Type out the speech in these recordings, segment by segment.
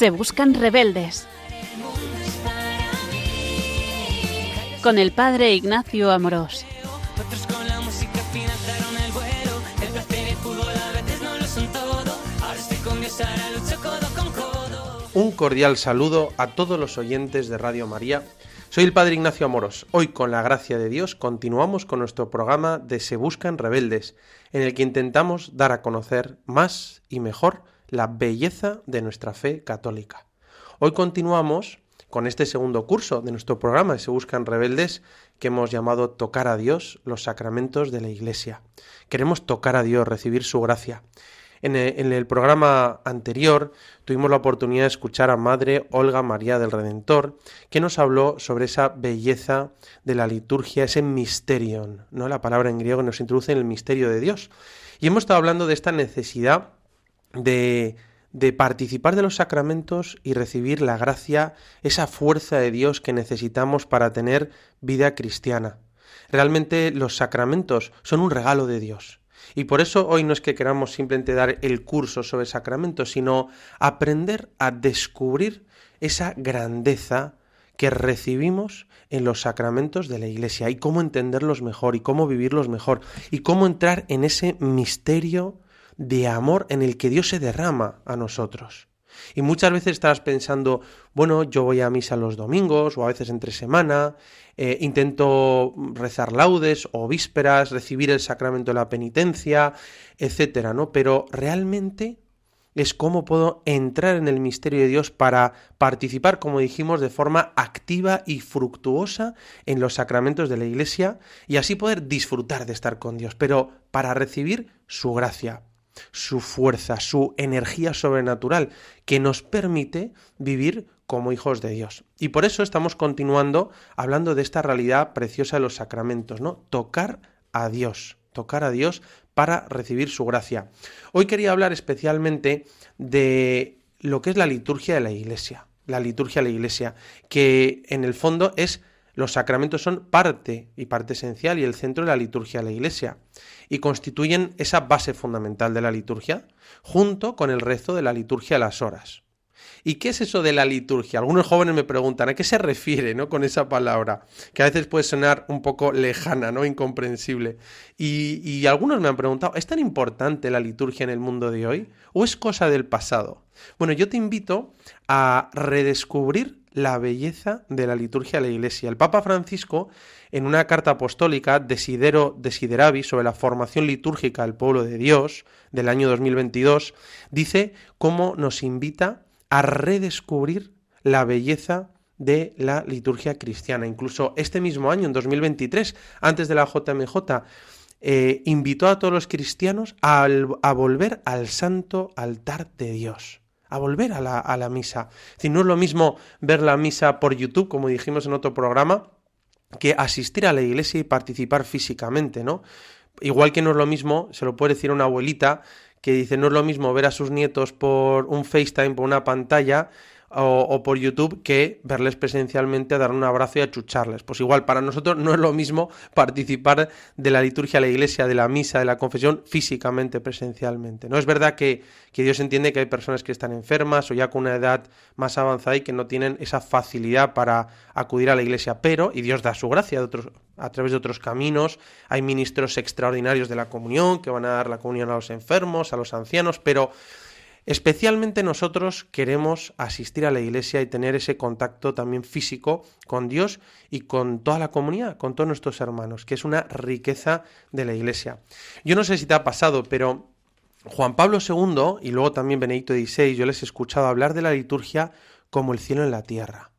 Se buscan rebeldes. Con el padre Ignacio Amorós. Un cordial saludo a todos los oyentes de Radio María. Soy el Padre Ignacio Amoros. Hoy, con la gracia de Dios, continuamos con nuestro programa de Se Buscan Rebeldes, en el que intentamos dar a conocer más y mejor la belleza de nuestra fe católica. Hoy continuamos con este segundo curso de nuestro programa Se Buscan Rebeldes, que hemos llamado Tocar a Dios, los sacramentos de la Iglesia. Queremos tocar a Dios, recibir su gracia. En el, programa anterior tuvimos la oportunidad de escuchar a Madre Olga María del Redentor, que nos habló sobre esa belleza de la liturgia, ese misterion, ¿no? La palabra en griego nos introduce en el misterio de Dios. Y hemos estado hablando de esta necesidad de, de participar de los sacramentos y recibir la gracia, esa fuerza de Dios que necesitamos para tener vida cristiana. Realmente los sacramentos son un regalo de Dios. Y por eso hoy no es que queramos simplemente dar el curso sobre sacramentos, sino aprender a descubrir esa grandeza que recibimos en los sacramentos de la Iglesia y cómo entenderlos mejor y cómo vivirlos mejor y cómo entrar en ese misterio de amor en el que Dios se derrama a nosotros. Y muchas veces estás pensando, bueno, yo voy a misa los domingos o a veces entre semana, eh, intento rezar laudes o vísperas, recibir el sacramento de la penitencia, etcétera, ¿no? Pero realmente es cómo puedo entrar en el misterio de Dios para participar, como dijimos, de forma activa y fructuosa en los sacramentos de la Iglesia y así poder disfrutar de estar con Dios, pero para recibir su gracia, su fuerza, su energía sobrenatural, que nos permite vivir como hijos de Dios. Y por eso estamos continuando hablando de esta realidad preciosa de los sacramentos, ¿no? Tocar a Dios, tocar a Dios para recibir su gracia. Hoy quería hablar especialmente de lo que es la liturgia de la Iglesia, la liturgia de la Iglesia, que en el fondo es los sacramentos son parte y parte esencial y el centro de la liturgia de la Iglesia y constituyen esa base fundamental de la liturgia junto con el resto de la liturgia de las horas. ¿Y qué es eso de la liturgia? Algunos jóvenes me preguntan a qué se refiere, ¿no? Con esa palabra, que a veces puede sonar un poco lejana, ¿no? Incomprensible. Y algunos me han preguntado, ¿es tan importante la liturgia en el mundo de hoy? ¿O es cosa del pasado? Bueno, yo te invito a redescubrir la belleza de la liturgia de la Iglesia. El Papa Francisco, en una carta apostólica, Desidero Desideravi, sobre la formación litúrgica del pueblo de Dios, del año 2022, dice cómo nos invita a redescubrir la belleza de la liturgia cristiana. Incluso este mismo año, en 2023, antes de la JMJ, eh, invitó a todos los cristianos a, a volver al santo altar de Dios a volver a la, a la misa. Es no es lo mismo ver la misa por YouTube, como dijimos en otro programa, que asistir a la iglesia y participar físicamente, ¿no? Igual que no es lo mismo, se lo puede decir una abuelita, que dice no es lo mismo ver a sus nietos por un FaceTime, por una pantalla, o, por YouTube que verles presencialmente, dar un abrazo y achucharles. Pues igual, para nosotros no es lo mismo participar de la liturgia de la iglesia, de la misa, de la confesión físicamente, presencialmente. No es verdad que, que Dios entiende que hay personas que están enfermas o ya con una edad más avanzada y que no tienen esa facilidad para acudir a la iglesia, pero, y Dios da su gracia de otros, a través de otros caminos, hay ministros extraordinarios de la comunión que van a dar la comunión a los enfermos, a los ancianos, pero Especialmente nosotros queremos asistir a la iglesia y tener ese contacto también físico con Dios y con toda la comunidad, con todos nuestros hermanos, que es una riqueza de la iglesia. Yo no sé si te ha pasado, pero Juan Pablo II y luego también Benedicto XVI, yo les he escuchado hablar de la liturgia como el cielo en la tierra,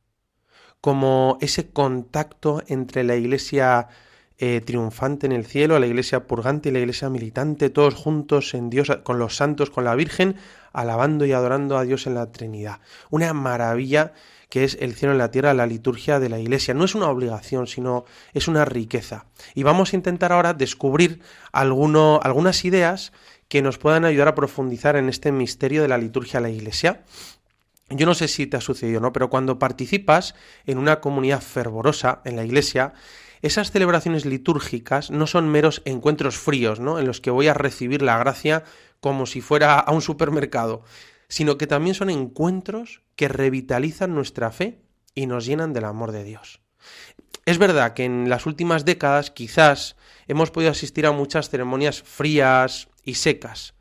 como ese contacto entre la iglesia eh, triunfante en el cielo, la iglesia purgante y la iglesia militante, todos juntos en Dios, con los santos, con la Virgen, alabando y adorando a Dios en la Trinidad. Una maravilla que es el cielo en la tierra, la liturgia de la iglesia. No es una obligación, sino es una riqueza. Y vamos a intentar ahora descubrir algunas ideas que nos puedan ayudar a profundizar en este misterio de la liturgia de la iglesia. Yo no sé si te ha sucedido, ¿no? Pero cuando participas en una comunidad fervorosa en la iglesia, esas celebraciones litúrgicas no son meros encuentros fríos, ¿no? En los que voy a recibir la gracia como si fuera a un supermercado, sino que también son encuentros que revitalizan nuestra fe y nos llenan del amor de Dios. Es verdad que en las últimas décadas quizás hemos podido asistir a muchas ceremonias frías y secas,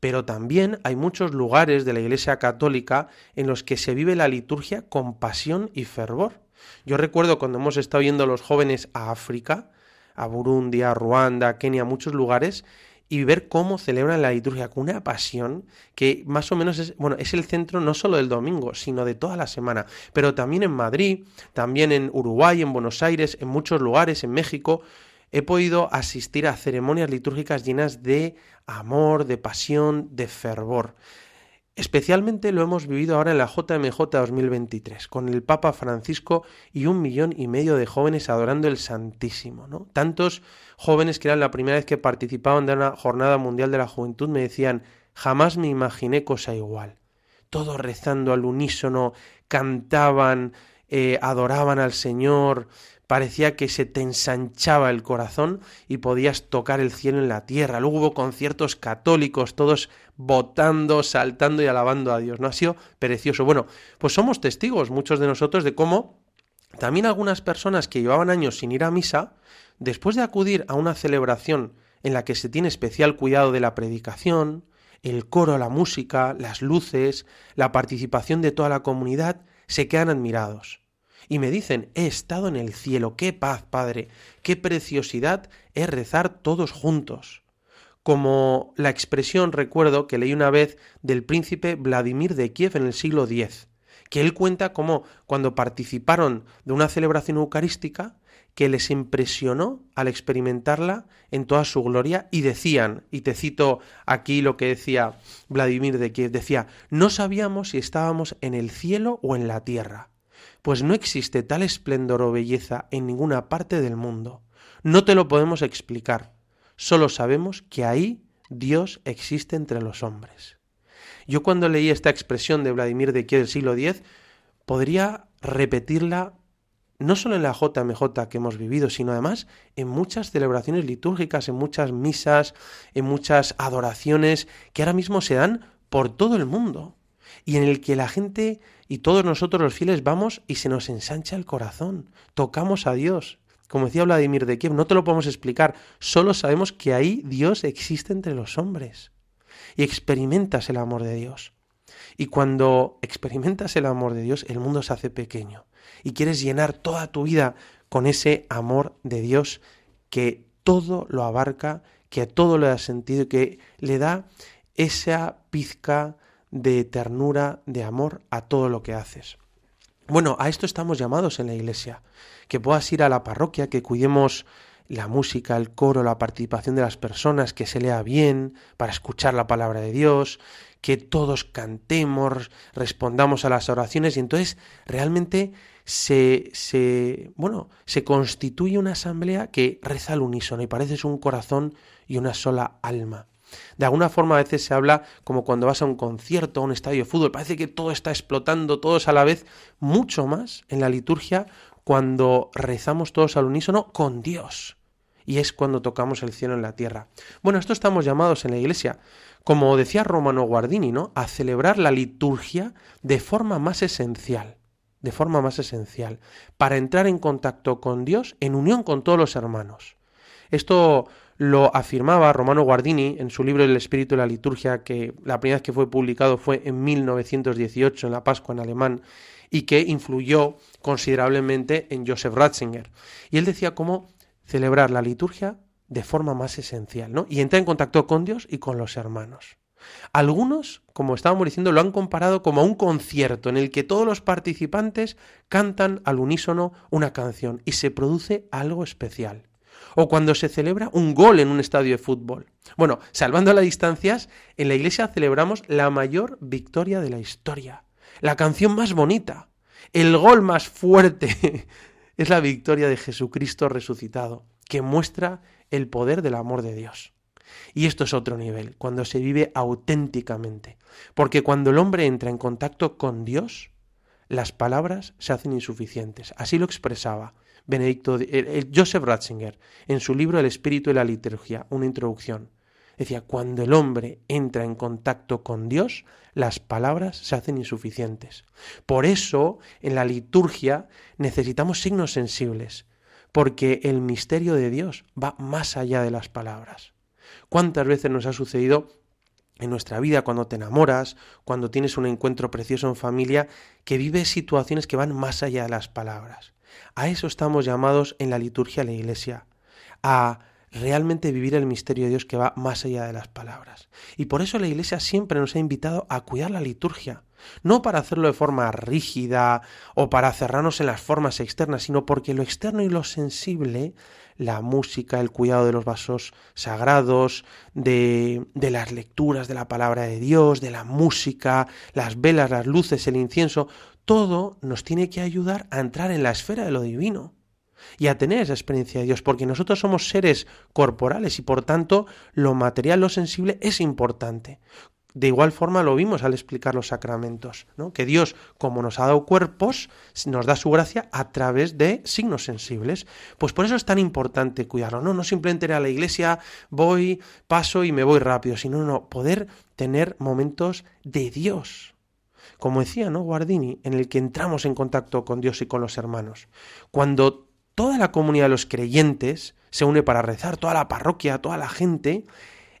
pero también hay muchos lugares de la Iglesia Católica en los que se vive la liturgia con pasión y fervor. Yo recuerdo cuando hemos estado yendo los jóvenes a África, a Burundi, a Ruanda, a Kenia, a muchos lugares, y ver cómo celebran la liturgia con una pasión que más o menos es, bueno, es el centro no solo del domingo, sino de toda la semana. Pero también en Madrid, también en Uruguay, en Buenos Aires, en muchos lugares, en México, he podido asistir a ceremonias litúrgicas llenas de amor, de pasión, de fervor. Especialmente lo hemos vivido ahora en la JMJ 2023, con el Papa Francisco y un millón y medio de jóvenes adorando el Santísimo. ¿no? Tantos jóvenes que eran la primera vez que participaban de una jornada mundial de la juventud me decían, jamás me imaginé cosa igual. Todos rezando al unísono, cantaban, eh, adoraban al Señor, parecía que se te ensanchaba el corazón y podías tocar el cielo en la tierra. Luego hubo conciertos católicos, todos votando, saltando y alabando a Dios. No ha sido precioso. Bueno, pues somos testigos, muchos de nosotros, de cómo también algunas personas que llevaban años sin ir a misa, después de acudir a una celebración en la que se tiene especial cuidado de la predicación, el coro, la música, las luces, la participación de toda la comunidad, se quedan admirados y me dicen, he estado en el cielo, qué paz, Padre, qué preciosidad es rezar todos juntos. Como la expresión recuerdo que leí una vez del príncipe Vladimir de Kiev en el siglo X, que él cuenta cómo cuando participaron de una celebración eucarística, que les impresionó al experimentarla en toda su gloria y decían, y te cito aquí lo que decía Vladimir de Kiev, decía, no sabíamos si estábamos en el cielo o en la tierra pues no existe tal esplendor o belleza en ninguna parte del mundo. No te lo podemos explicar, solo sabemos que ahí Dios existe entre los hombres. Yo cuando leí esta expresión de Vladimir de Kiev del siglo X, podría repetirla no solo en la JMJ que hemos vivido, sino además en muchas celebraciones litúrgicas, en muchas misas, en muchas adoraciones que ahora mismo se dan por todo el mundo y en el que la gente y todos nosotros los fieles vamos y se nos ensancha el corazón, tocamos a Dios. Como decía Vladimir de Kiev, no te lo podemos explicar, solo sabemos que ahí Dios existe entre los hombres y experimentas el amor de Dios. Y cuando experimentas el amor de Dios, el mundo se hace pequeño y quieres llenar toda tu vida con ese amor de Dios que todo lo abarca, que a todo lo da sentido y que le da esa pizca de ternura, de amor a todo lo que haces. Bueno, a esto estamos llamados en la iglesia, que puedas ir a la parroquia, que cuidemos la música, el coro, la participación de las personas, que se lea bien para escuchar la palabra de Dios, que todos cantemos, respondamos a las oraciones y entonces realmente se, se bueno, se constituye una asamblea que reza al unísono y parece un corazón y una sola alma. De alguna forma a veces se habla como cuando vas a un concierto, a un estadio de fútbol, parece que todo está explotando, todos a la vez, mucho más en la liturgia cuando rezamos todos al unísono con Dios. Y es cuando tocamos el cielo en la tierra. Bueno, esto estamos llamados en la iglesia, como decía Romano Guardini, ¿no? A celebrar la liturgia de forma más esencial de forma más esencial, para entrar en contacto con Dios en unión con todos los hermanos. Esto lo afirmaba Romano Guardini en su libro El espíritu de la liturgia, que la primera vez que fue publicado fue en 1918, en la Pascua en alemán, y que influyó considerablemente en Joseph Ratzinger. Y él decía cómo celebrar la liturgia de forma más esencial, ¿no? Y entrar en contacto con Dios y con los hermanos. Algunos, como estábamos diciendo, lo han comparado como a un concierto en el que todos los participantes cantan al unísono una canción y se produce algo especial o cuando se celebra un gol en un estadio de fútbol. Bueno, salvando las distancias, en la iglesia celebramos la mayor victoria de la historia, la canción más bonita, el gol más fuerte. es la victoria de Jesucristo resucitado, que muestra el poder del amor de Dios. Y esto es otro nivel, cuando se vive auténticamente. Porque cuando el hombre entra en contacto con Dios, las palabras se hacen insuficientes. Así lo expresaba Benedicto, Joseph Ratzinger, en su libro El espíritu de la liturgia, una introducción. Decía, cuando el hombre entra en contacto con Dios, las palabras se hacen insuficientes. Por eso, en la liturgia necesitamos signos sensibles, porque el misterio de Dios va más allá de las palabras. ¿Cuántas veces nos ha sucedido en nuestra vida cuando te enamoras, cuando tienes un encuentro precioso en familia, que vives situaciones que van más allá de las palabras? A eso estamos llamados en la liturgia de la Iglesia, a realmente vivir el misterio de Dios que va más allá de las palabras. Y por eso la Iglesia siempre nos ha invitado a cuidar la liturgia, no para hacerlo de forma rígida o para cerrarnos en las formas externas, sino porque lo externo y lo sensible, la música, el cuidado de los vasos sagrados, de, de las lecturas de la palabra de Dios, de la música, las velas, las luces, el incienso, todo nos tiene que ayudar a entrar en la esfera de lo divino y a tener esa experiencia de Dios, porque nosotros somos seres corporales y por tanto lo material, lo sensible es importante. De igual forma lo vimos al explicar los sacramentos, ¿no? que Dios, como nos ha dado cuerpos, nos da su gracia a través de signos sensibles. Pues por eso es tan importante cuidarlo, ¿no? No simplemente ir a la iglesia, voy, paso y me voy rápido, sino no, poder tener momentos de Dios. Como decía, ¿no? Guardini, en el que entramos en contacto con Dios y con los hermanos. Cuando toda la comunidad de los creyentes se une para rezar, toda la parroquia, toda la gente,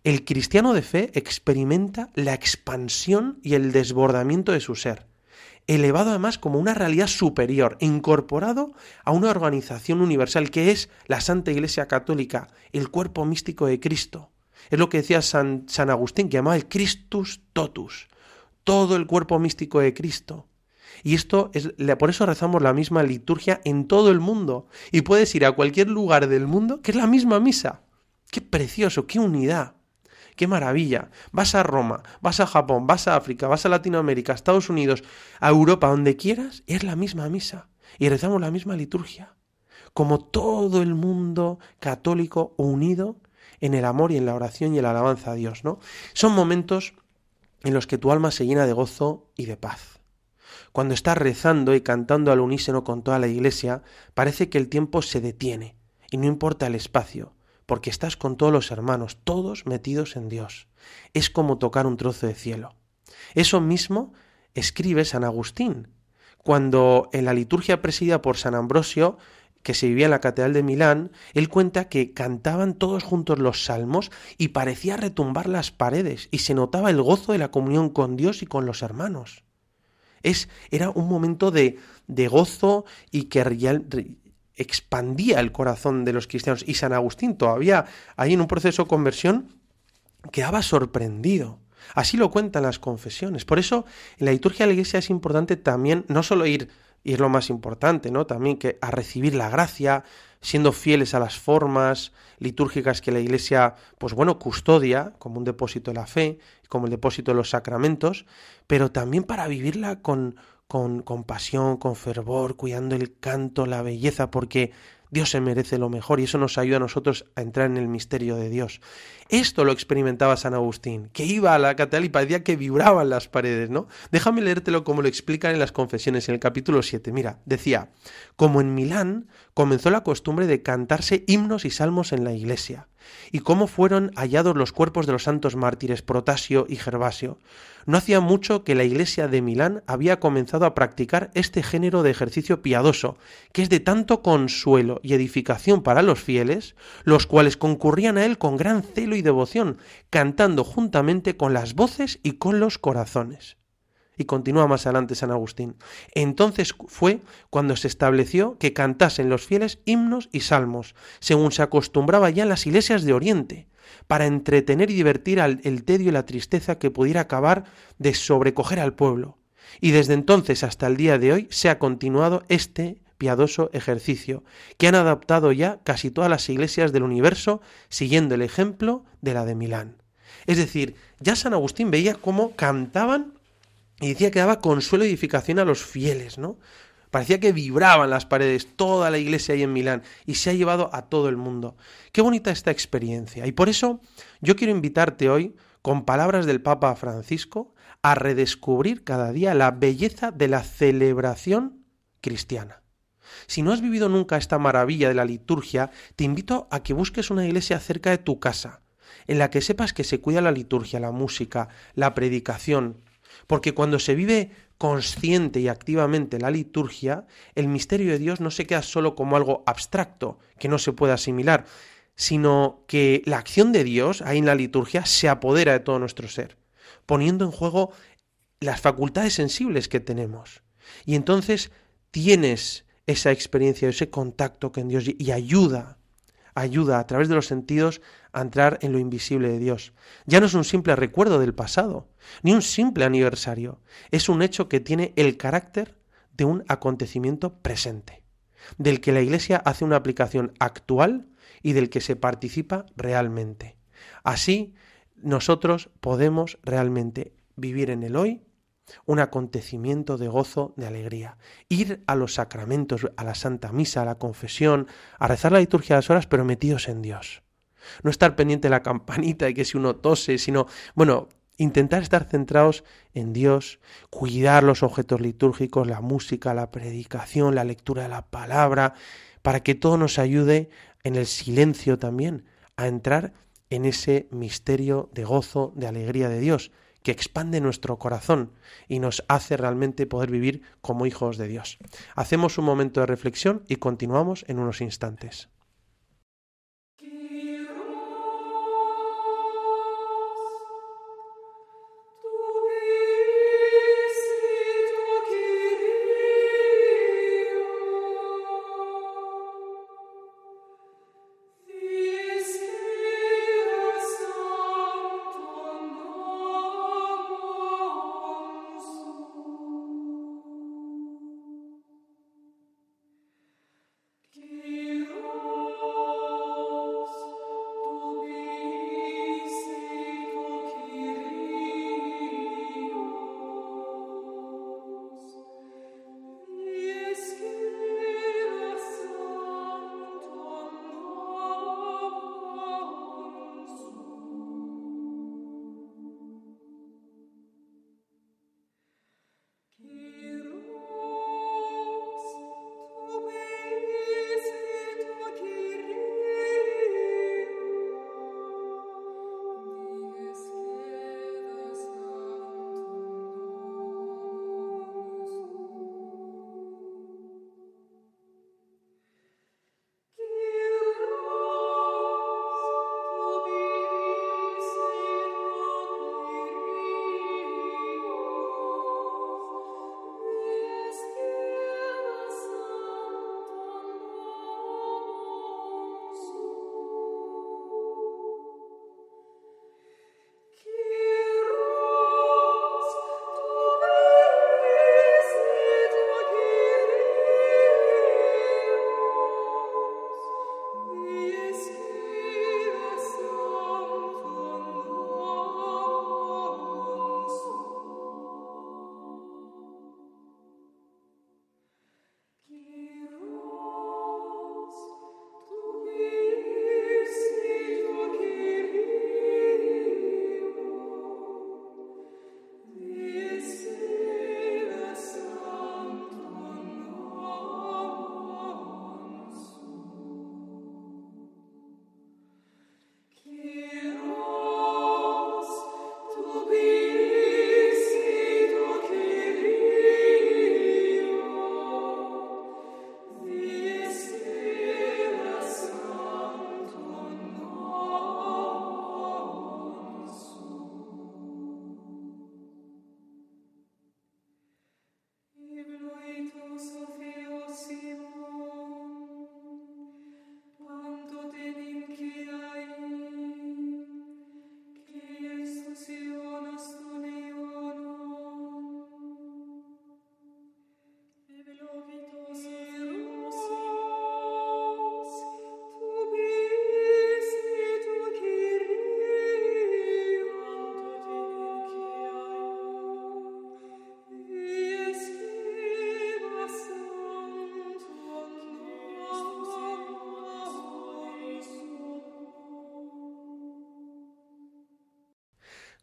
el cristiano de fe experimenta la expansión y el desbordamiento de su ser, elevado además como una realidad superior, incorporado a una organización universal que es la Santa Iglesia Católica, el cuerpo místico de Cristo. Es lo que decía San, Agustín, que llamaba el Christus totus, todo el cuerpo místico de Cristo. Y esto es, por eso rezamos la misma liturgia en todo el mundo. Y puedes ir a cualquier lugar del mundo que es la misma misa. Qué precioso, qué unidad. Qué maravilla. Vas a Roma, vas a Japón, vas a África, vas a Latinoamérica, a Estados Unidos, a Europa, donde quieras, es la misma misa. Y rezamos la misma liturgia. Como todo el mundo católico unido en el amor y en la oración y en la alabanza a Dios, ¿no? Son momentos en los que tu alma se llena de gozo y de paz. Cuando estás rezando y cantando al unísono con toda la iglesia, parece que el tiempo se detiene, y no importa el espacio, porque estás con todos los hermanos, todos metidos en Dios. Es como tocar un trozo de cielo. Eso mismo escribe San Agustín, cuando en la liturgia presidida por San Ambrosio, que se vivía en la Catedral de Milán, él cuenta que cantaban todos juntos los salmos y parecía retumbar las paredes y se notaba el gozo de la comunión con Dios y con los hermanos. Es, era un momento de, de gozo y que expandía el corazón de los cristianos. Y San Agustín todavía ahí en un proceso de conversión quedaba sorprendido. Así lo cuentan las confesiones. Por eso en la liturgia de la iglesia es importante también no solo ir, y es lo más importante, ¿no? También que a recibir la gracia, siendo fieles a las formas litúrgicas que la iglesia, pues bueno, custodia como un depósito de la fe, como el depósito de los sacramentos, pero también para vivirla con, con, pasión, con fervor, cuidando el canto, la belleza, porque Dios se merece lo mejor y eso nos ayuda a nosotros a entrar en el misterio de Dios. Esto lo experimentaba San Agustín, que iba a la catedral y parecía que vibraban las paredes, ¿no? Déjame leértelo como lo explican en las confesiones en el capítulo 7. Mira, decía, como en Milán comenzó la costumbre de cantarse himnos y salmos en la iglesia, y cómo fueron hallados los cuerpos de los santos mártires Protasio y Gervasio. No hacía mucho que la iglesia de Milán había comenzado a practicar este género de ejercicio piadoso, que es de tanto consuelo y edificación para los fieles, los cuales concurrían a él con gran celo y devoción, cantando juntamente con las voces y con los corazones. Y continúa más adelante San Agustín. Entonces fue cuando se estableció que cantasen los fieles himnos y salmos, según se acostumbraba ya en las iglesias de Oriente, para entretener y divertir al, el tedio y la tristeza que pudiera acabar de sobrecoger al pueblo. Y desde entonces hasta el día de hoy se ha continuado este piadoso ejercicio, que han adaptado ya casi todas las iglesias del universo, siguiendo el ejemplo de la de Milán. Es decir, ya San Agustín veía cómo cantaban y decía que daba consuelo y edificación a los fieles, ¿no? Parecía que vibraban las paredes, toda la iglesia ahí en Milán, y se ha llevado a todo el mundo. Qué bonita esta experiencia. Y por eso yo quiero invitarte hoy, con palabras del Papa Francisco, a redescubrir cada día la belleza de la celebración cristiana. Si no has vivido nunca esta maravilla de la liturgia, te invito a que busques una iglesia cerca de tu casa, en la que sepas que se cuida la liturgia, la música, la predicación, porque cuando se vive consciente y activamente la liturgia, el misterio de Dios no se queda solo como algo abstracto, que no se puede asimilar, sino que la acción de Dios ahí en la liturgia se apodera de todo nuestro ser, poniendo en juego las facultades sensibles que tenemos. Y entonces tienes esa experiencia, ese contacto con Dios y ayuda, ayuda a través de los sentidos a entrar en lo invisible de Dios. Ya no es un simple recuerdo del pasado, ni un simple aniversario, es un hecho que tiene el carácter de un acontecimiento presente, del que la Iglesia hace una aplicación actual y del que se participa realmente. Así, nosotros podemos realmente vivir en el hoy un acontecimiento de gozo, de alegría. Ir a los sacramentos, a la Santa Misa, a la confesión, a rezar la liturgia de las horas, pero metidos en Dios. No estar pendiente de la campanita y que si uno tose, sino, bueno, intentar estar centrados en Dios, cuidar los objetos litúrgicos, la música, la predicación, la lectura de la palabra, para que todo nos ayude en el silencio también a entrar en ese misterio de gozo, de alegría de Dios, que expande nuestro corazón y nos hace realmente poder vivir como hijos de Dios. Hacemos un momento de reflexión y continuamos en unos instantes.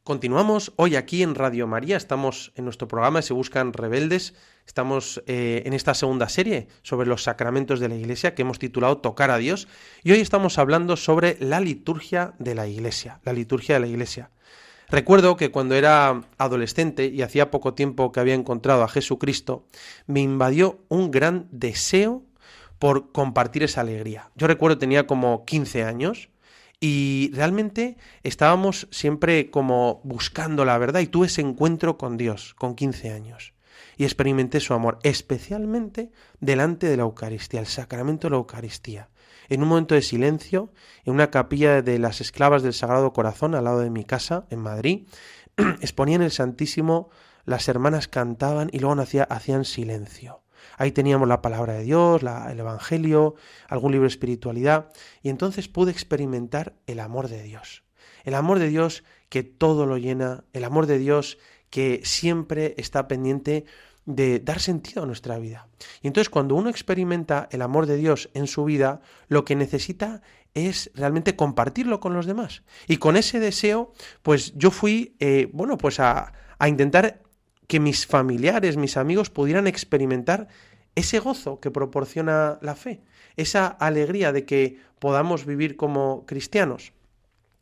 Continuamos hoy aquí en Radio María, estamos en nuestro programa Se Buscan Rebeldes, estamos eh, en esta segunda serie sobre los sacramentos de la Iglesia que hemos titulado Tocar a Dios y hoy estamos hablando sobre la liturgia de la Iglesia, la liturgia de la Iglesia. Recuerdo que cuando era adolescente y hacía poco tiempo que había encontrado a Jesucristo, me invadió un gran deseo por compartir esa alegría. Yo recuerdo tenía como 15 años y realmente estábamos siempre como buscando la verdad y tuve ese encuentro con Dios con 15 años. Y experimenté su amor, especialmente delante de la Eucaristía, el sacramento de la Eucaristía. En un momento de silencio, en una capilla de las esclavas del Sagrado Corazón, al lado de mi casa, en Madrid, exponían el Santísimo, las hermanas cantaban y luego hacían silencio. Ahí teníamos la palabra de Dios, el Evangelio, algún libro de espiritualidad, y entonces pude experimentar el amor de Dios. El amor de Dios que todo lo llena, el amor de Dios que siempre está pendiente de dar sentido a nuestra vida. Y entonces cuando uno experimenta el amor de Dios en su vida, lo que necesita es realmente compartirlo con los demás. Y con ese deseo, pues yo fui, eh, bueno, pues a, a intentar que mis familiares, mis amigos pudieran experimentar ese gozo que proporciona la fe, esa alegría de que podamos vivir como cristianos.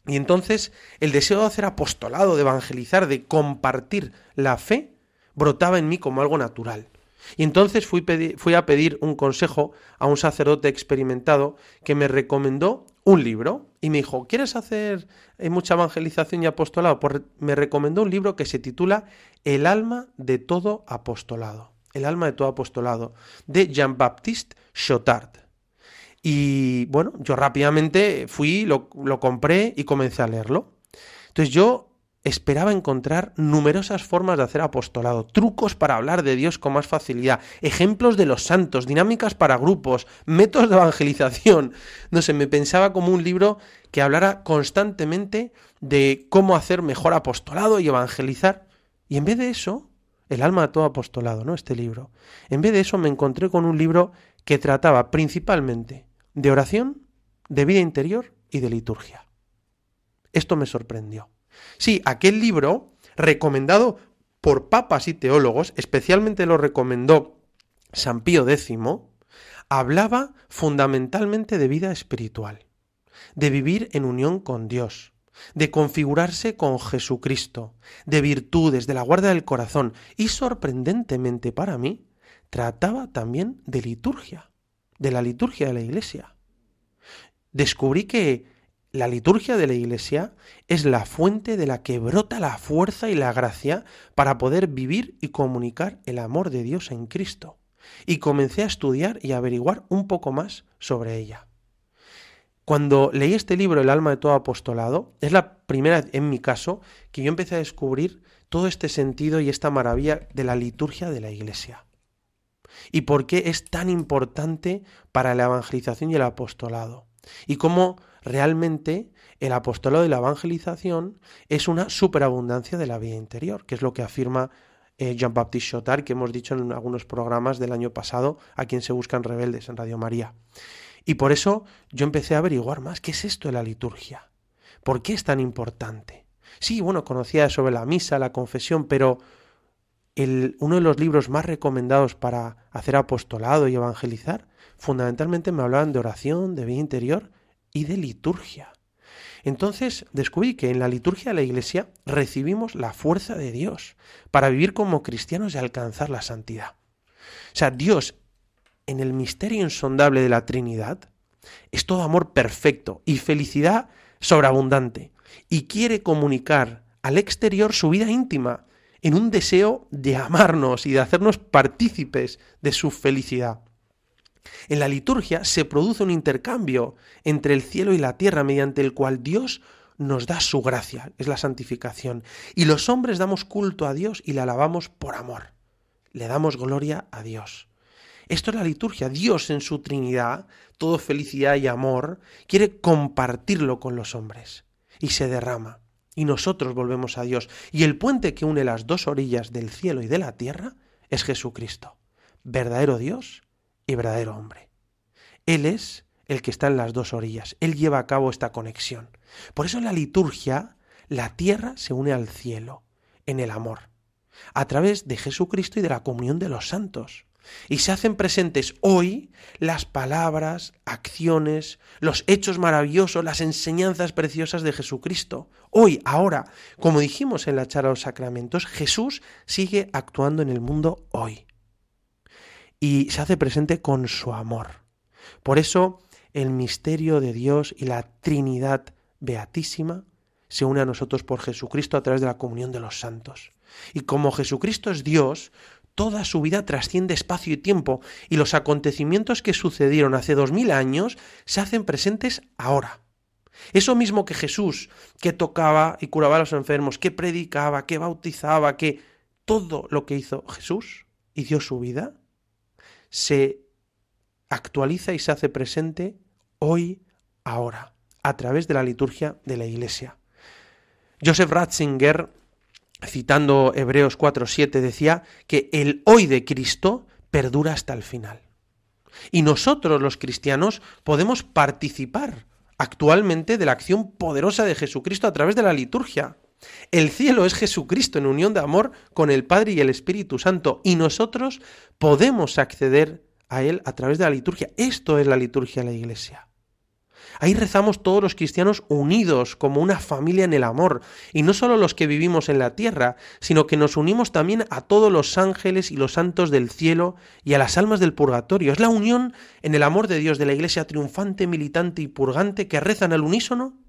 Y entonces el deseo de hacer apostolado, de evangelizar, de compartir la fe, brotaba en mí como algo natural. Y entonces fui, fui, a pedir un consejo a un sacerdote experimentado que me recomendó un libro y me dijo, ¿quieres hacer eh, mucha evangelización y apostolado? Pues me recomendó un libro que se titula El alma de todo apostolado. El alma de todo apostolado, de Jean-Baptiste Chotard. Y bueno, yo rápidamente fui, lo, lo compré y comencé a leerlo. Entonces yo esperaba encontrar numerosas formas de hacer apostolado, trucos para hablar de Dios con más facilidad, ejemplos de los santos, dinámicas para grupos, métodos de evangelización. No sé, me pensaba como un libro que hablara constantemente de cómo hacer mejor apostolado y evangelizar. Y en vez de eso, el alma de todo apostolado, ¿no? Este libro. En vez de eso me encontré con un libro que trataba principalmente de oración, de vida interior y de liturgia. Esto me sorprendió. Sí, aquel libro, recomendado por papas y teólogos, especialmente lo recomendó San Pío X, hablaba fundamentalmente de vida espiritual, de vivir en unión con Dios, de configurarse con Jesucristo, de virtudes, de la guarda del corazón y sorprendentemente para mí, trataba también de liturgia, de la liturgia de la Iglesia. Descubrí que la liturgia de la Iglesia es la fuente de la que brota la fuerza y la gracia para poder vivir y comunicar el amor de Dios en Cristo. Y comencé a estudiar y averiguar un poco más sobre ella. Cuando leí este libro, El alma de todo apostolado, es la primera, en mi caso, que yo empecé a descubrir todo este sentido y esta maravilla de la liturgia de la Iglesia. Y por qué es tan importante para la evangelización y el apostolado. Y cómo realmente el apostolado y la evangelización es una superabundancia de la vida interior, que es lo que afirma eh, Jean-Baptiste Chotard, que hemos dicho en algunos programas del año pasado, a quien se buscan rebeldes en Radio María. Y por eso yo empecé a averiguar más qué es esto de la liturgia. ¿Por qué es tan importante? Sí, bueno, conocía sobre la misa, la confesión, pero uno de los libros más recomendados para hacer apostolado y evangelizar, fundamentalmente me hablaban de oración, de vida interior y de liturgia. Entonces descubrí que en la liturgia de la Iglesia recibimos la fuerza de Dios para vivir como cristianos y alcanzar la santidad. O sea, Dios en el misterio insondable de la Trinidad es todo amor perfecto y felicidad sobreabundante y quiere comunicar al exterior su vida íntima en un deseo de amarnos y de hacernos partícipes de su felicidad. En la liturgia se produce un intercambio entre el cielo y la tierra mediante el cual Dios nos da su gracia, es la santificación, y los hombres damos culto a Dios y le alabamos por amor. Le damos gloria a Dios. Esto es la liturgia. Dios en su Trinidad, todo felicidad y amor, quiere compartirlo con los hombres y se derrama. Y nosotros volvemos a Dios. Y el puente que une las dos orillas del cielo y de la tierra es Jesucristo, verdadero Dios y verdadero hombre. Él es el que está en las dos orillas. Él lleva a cabo esta conexión. Por eso en la liturgia la tierra se une al cielo en el amor, a través de Jesucristo y de la comunión de los santos. Y se hacen presentes hoy las palabras, acciones, los hechos maravillosos, las enseñanzas preciosas de Jesucristo. Hoy, ahora, como dijimos en la charla de los sacramentos, Jesús sigue actuando en el mundo hoy. Y se hace presente con su amor. Por eso, el misterio de Dios y la Trinidad Beatísima se une a nosotros por Jesucristo a través de la comunión de los santos. Y como Jesucristo es Dios, toda su vida trasciende espacio y tiempo, y los acontecimientos que sucedieron hace dos mil años se hacen presentes ahora. Eso mismo que Jesús, que tocaba y curaba a los enfermos, que predicaba, que bautizaba, que todo lo que hizo Jesús y dio su vida, se actualiza y se hace presente hoy, ahora, a través de la liturgia de la Iglesia. Joseph Ratzinger citando Hebreos 4:7, decía que el hoy de Cristo perdura hasta el final. Y nosotros los cristianos podemos participar actualmente de la acción poderosa de Jesucristo a través de la liturgia. El cielo es Jesucristo en unión de amor con el Padre y el Espíritu Santo y nosotros podemos acceder a Él a través de la liturgia. Esto es la liturgia de la Iglesia. Ahí rezamos todos los cristianos unidos como una familia en el amor, y no solo los que vivimos en la tierra, sino que nos unimos también a todos los ángeles y los santos del cielo y a las almas del purgatorio. Es la unión en el amor de Dios de la Iglesia triunfante, militante y purgante que rezan al unísono,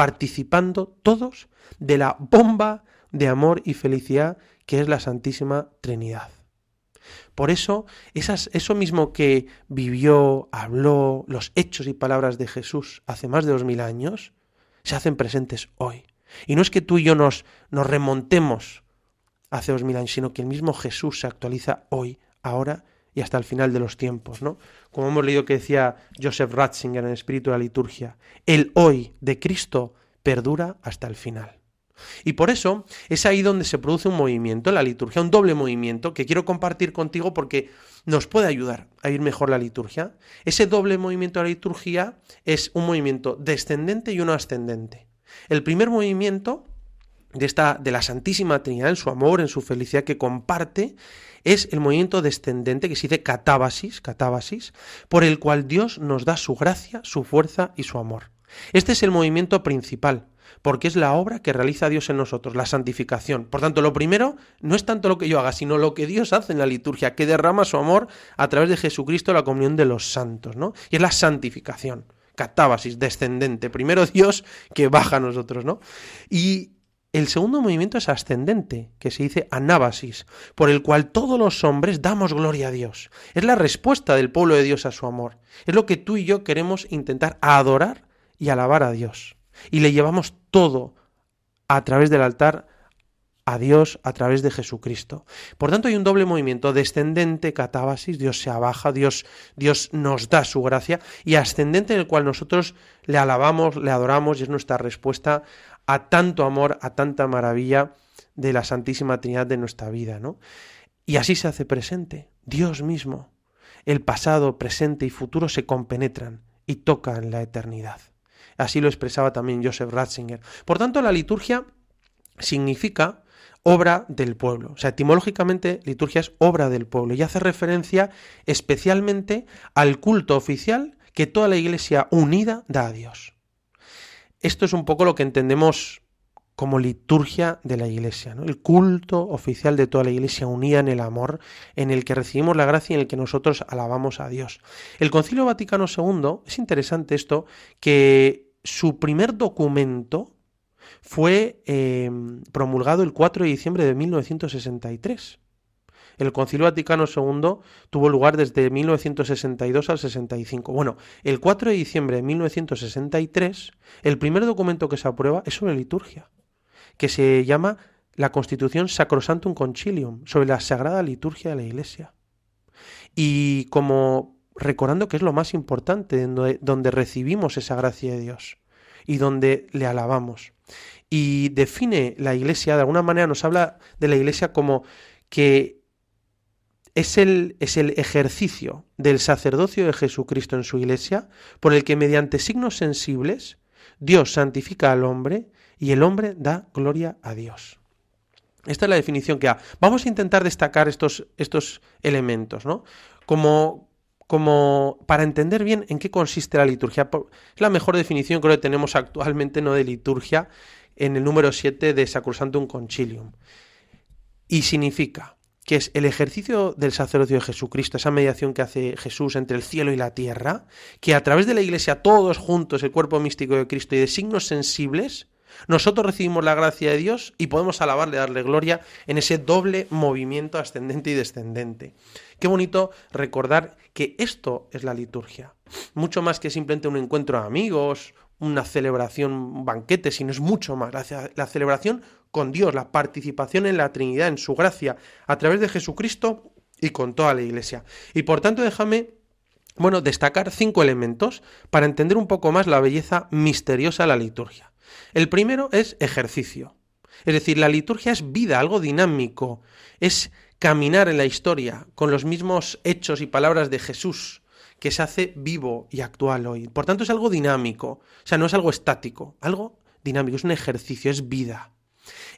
participando todos de la bomba de amor y felicidad que es la Santísima Trinidad. Por eso, eso mismo que vivió, habló, los hechos y palabras de Jesús hace más de dos mil años, se hacen presentes hoy. Y no es que tú y yo nos, nos remontemos hace dos mil años, sino que el mismo Jesús se actualiza hoy, ahora y hasta el final de los tiempos, ¿no? Como hemos leído que decía Joseph Ratzinger en el Espíritu de la Liturgia, el hoy de Cristo perdura hasta el final. Y por eso es ahí donde se produce un movimiento, la liturgia, un doble movimiento que quiero compartir contigo porque nos puede ayudar a ir mejor la liturgia. Ese doble movimiento de la liturgia es un movimiento descendente y uno ascendente. El primer movimiento de esta de la Santísima Trinidad en su amor, en su felicidad que comparte, es el movimiento descendente que se dice catábasis, catábasis, por el cual Dios nos da su gracia, su fuerza y su amor. Este es el movimiento principal, porque es la obra que realiza Dios en nosotros, la santificación. Por tanto, lo primero no es tanto lo que yo haga, sino lo que Dios hace en la liturgia, que derrama su amor a través de Jesucristo, la comunión de los santos, ¿no? Y es la santificación, catábasis, descendente. Primero Dios que baja a nosotros, ¿no? Y el segundo movimiento es ascendente, que se dice anábasis, por el cual todos los hombres damos gloria a Dios. Es la respuesta del pueblo de Dios a su amor. Es lo que tú y yo queremos intentar adorar y alabar a Dios y le llevamos todo a través del altar a Dios a través de Jesucristo. Por tanto, hay un doble movimiento descendente, catábasis, Dios se abaja, Dios, Dios nos da su gracia, y ascendente en el cual nosotros le alabamos, le adoramos, y es nuestra respuesta a tanto amor, a tanta maravilla de la Santísima Trinidad de nuestra vida, ¿no? Y así se hace presente, Dios mismo. El pasado, presente y futuro se compenetran y tocan la eternidad. Así lo expresaba también Joseph Ratzinger. Por tanto, la liturgia significa obra del pueblo. O sea, etimológicamente, liturgia es obra del pueblo y hace referencia especialmente al culto oficial que toda la iglesia unida da a Dios. Esto es un poco lo que entendemos como liturgia de la iglesia, el culto oficial de toda la iglesia unida en el amor, en el que recibimos la gracia y en el que nosotros alabamos a Dios. El Concilio Vaticano II, es interesante esto, que su primer documento fue em, promulgado el 4 de diciembre de 1963. El Concilio Vaticano II tuvo lugar desde 1962 al 65. Bueno, el 4 de diciembre de 1963, el primer documento que se aprueba es sobre liturgia, que se llama la Constitución Sacrosantum Concilium, sobre la sagrada liturgia de la Iglesia. Y como recordando que es lo más importante, donde, recibimos esa gracia de Dios y donde le alabamos. Y define la iglesia, de alguna manera nos habla de la iglesia como que es el, es el ejercicio del sacerdocio de Jesucristo en su iglesia, por el que mediante signos sensibles Dios santifica al hombre y el hombre da gloria a Dios. Esta es la definición que ha. Vamos a intentar destacar estos, estos elementos, ¿no? Como, como para entender bien en qué consiste la liturgia. Es la mejor definición que tenemos actualmente no de liturgia en el número 7 de Sacrosantum Concilium. Y significa que es el ejercicio del sacerdocio de Jesucristo, esa mediación que hace Jesús entre el cielo y la tierra, que a través de la Iglesia todos juntos, el cuerpo místico de Cristo y de signos sensibles, nosotros recibimos la gracia de Dios y podemos alabarle, darle gloria en ese doble movimiento ascendente y descendente. Qué bonito recordar que esto es la liturgia. Mucho más que simplemente un encuentro de amigos, una celebración, banquete, sino es mucho más. La, la celebración con Dios, la participación en la Trinidad, en su gracia, a través de Jesucristo y con toda la Iglesia. Y por tanto, déjame bueno, destacar cinco elementos para entender un poco más la belleza misteriosa de la liturgia. El primero es ejercicio. Es decir, la liturgia es vida, algo dinámico, es caminar en la historia con los mismos hechos y palabras de Jesús, que se hace vivo y actual hoy. Por tanto, es algo dinámico, o sea, no es algo estático, algo dinámico, es un ejercicio, es vida.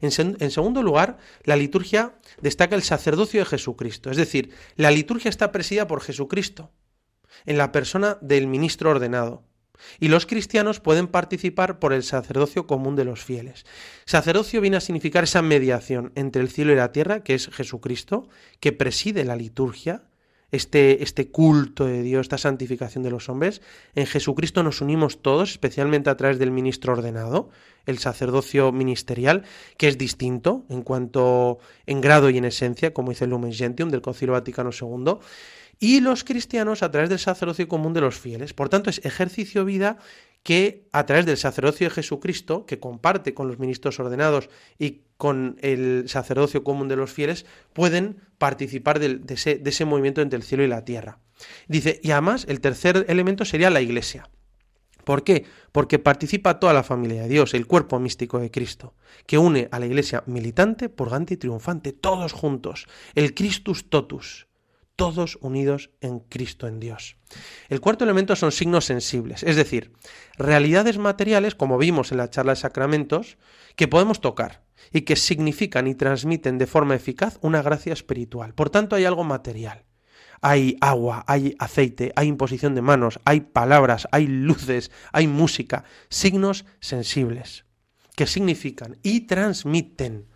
En, en, segundo lugar, la liturgia destaca el sacerdocio de Jesucristo, es decir, la liturgia está presidida por Jesucristo, en la persona del ministro ordenado. Y los cristianos pueden participar por el sacerdocio común de los fieles. Sacerdocio viene a significar esa mediación entre el cielo y la tierra, que es Jesucristo, que preside la liturgia, este, este, culto de Dios, esta santificación de los hombres. En Jesucristo nos unimos todos, especialmente a través del ministro ordenado, el sacerdocio ministerial, que es distinto en cuanto en grado y en esencia, como dice el Lumen Gentium del Concilio Vaticano II y los cristianos a través del sacerdocio común de los fieles. Por tanto, es ejercicio vida que a través del sacerdocio de Jesucristo, que comparte con los ministros ordenados y con el sacerdocio común de los fieles, pueden participar de, ese, ese movimiento entre el cielo y la tierra. Dice, y además el tercer elemento sería la iglesia. ¿Por qué? Porque participa toda la familia de Dios, el cuerpo místico de Cristo, que une a la iglesia militante, purgante y triunfante, todos juntos, el Christus totus, todos unidos en Cristo, en Dios. El cuarto elemento son signos sensibles, es decir, realidades materiales, como vimos en la charla de sacramentos, que podemos tocar y que significan y transmiten de forma eficaz una gracia espiritual. Por tanto, hay algo material. Hay agua, hay aceite, hay imposición de manos, hay palabras, hay luces, hay música, signos sensibles que significan y transmiten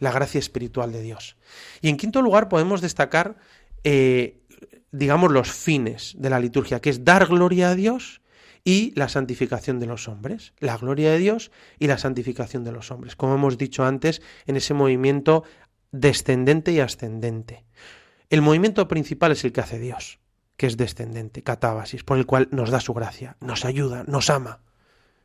la gracia espiritual de Dios. Y en quinto lugar podemos destacar eh, digamos, los fines de la liturgia, que es dar gloria a Dios y la santificación de los hombres. La gloria de Dios y la santificación de los hombres, como hemos dicho antes, en ese movimiento descendente y ascendente. El movimiento principal es el que hace Dios, que es descendente, catábasis, por el cual nos da su gracia, nos ayuda, nos ama.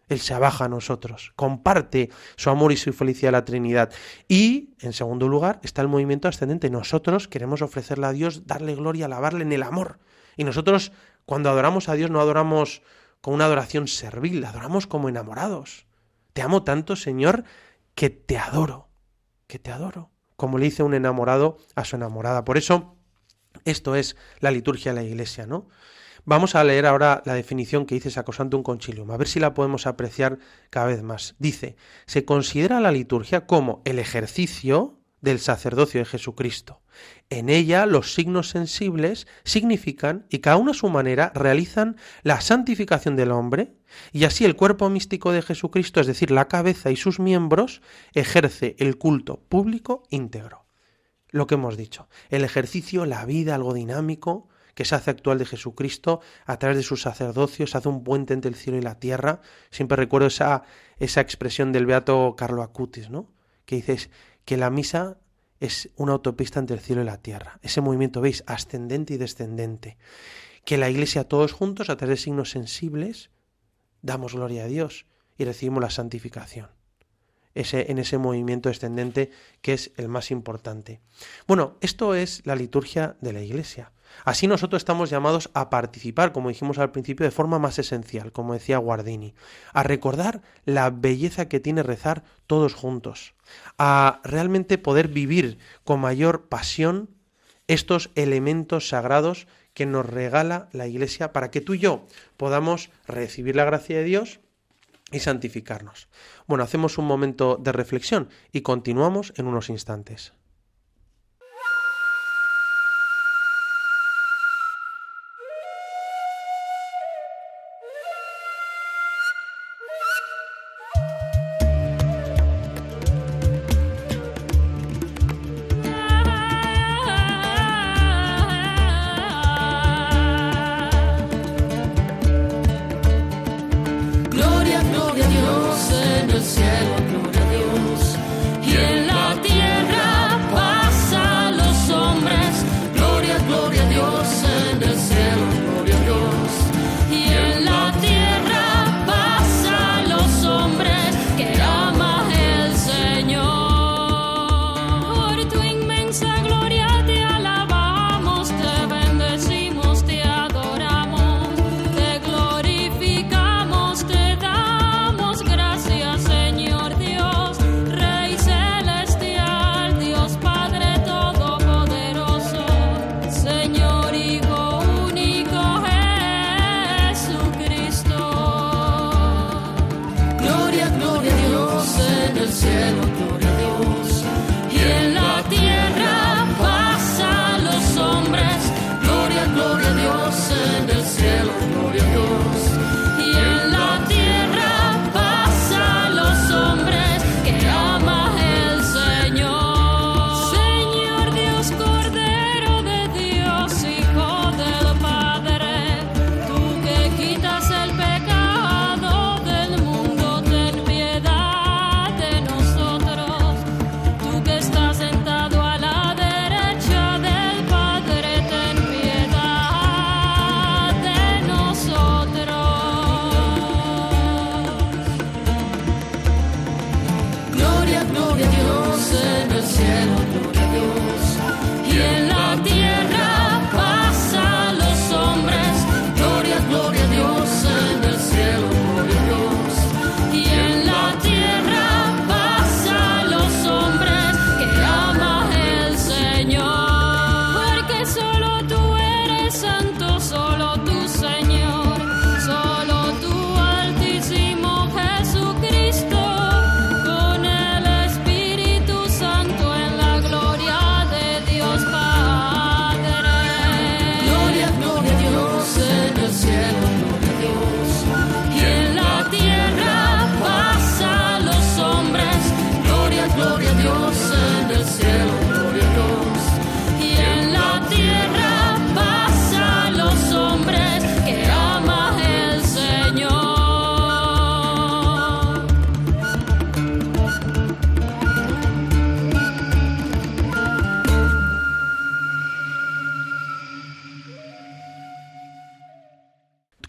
Él se abaja a nosotros, comparte su amor y su felicidad a la Trinidad. Y, en segundo lugar, está el movimiento ascendente. Nosotros queremos ofrecerle a Dios, darle gloria, alabarle en el amor. Y nosotros, cuando adoramos a Dios, no adoramos con una adoración servil, adoramos como enamorados. Te amo tanto, Señor, que te adoro, que te adoro, como le dice un enamorado a su enamorada. Por eso, esto es la liturgia de la Iglesia, ¿no? Vamos a leer ahora la definición que dice Sacrosantum Concilium, a ver si la podemos apreciar cada vez más. Dice, se considera la liturgia como el ejercicio del sacerdocio de Jesucristo. En ella los signos sensibles significan y cada uno a su manera realizan la santificación del hombre y así el cuerpo místico de Jesucristo, es decir, la cabeza y sus miembros, ejerce el culto público íntegro. Lo que hemos dicho, el ejercicio, la vida, algo dinámico, que se hace actual de Jesucristo a través de su sacerdocio, se hace un puente entre el cielo y la tierra. Siempre recuerdo esa, esa expresión del beato Carlo Acutis, ¿no? Que dice que la misa es una autopista entre el cielo y la tierra. Ese movimiento, veis, ascendente y descendente. Que la iglesia todos juntos, a través de signos sensibles, damos gloria a Dios y recibimos la santificación. Ese, en ese movimiento descendente que es el más importante. Bueno, esto es la liturgia de la iglesia. Así nosotros estamos llamados a participar, como dijimos al principio, de forma más esencial, como decía Guardini, a recordar la belleza que tiene rezar todos juntos, a realmente poder vivir con mayor pasión estos elementos sagrados que nos regala la Iglesia para que tú y yo podamos recibir la gracia de Dios y santificarnos. Bueno, hacemos un momento de reflexión y continuamos en unos instantes.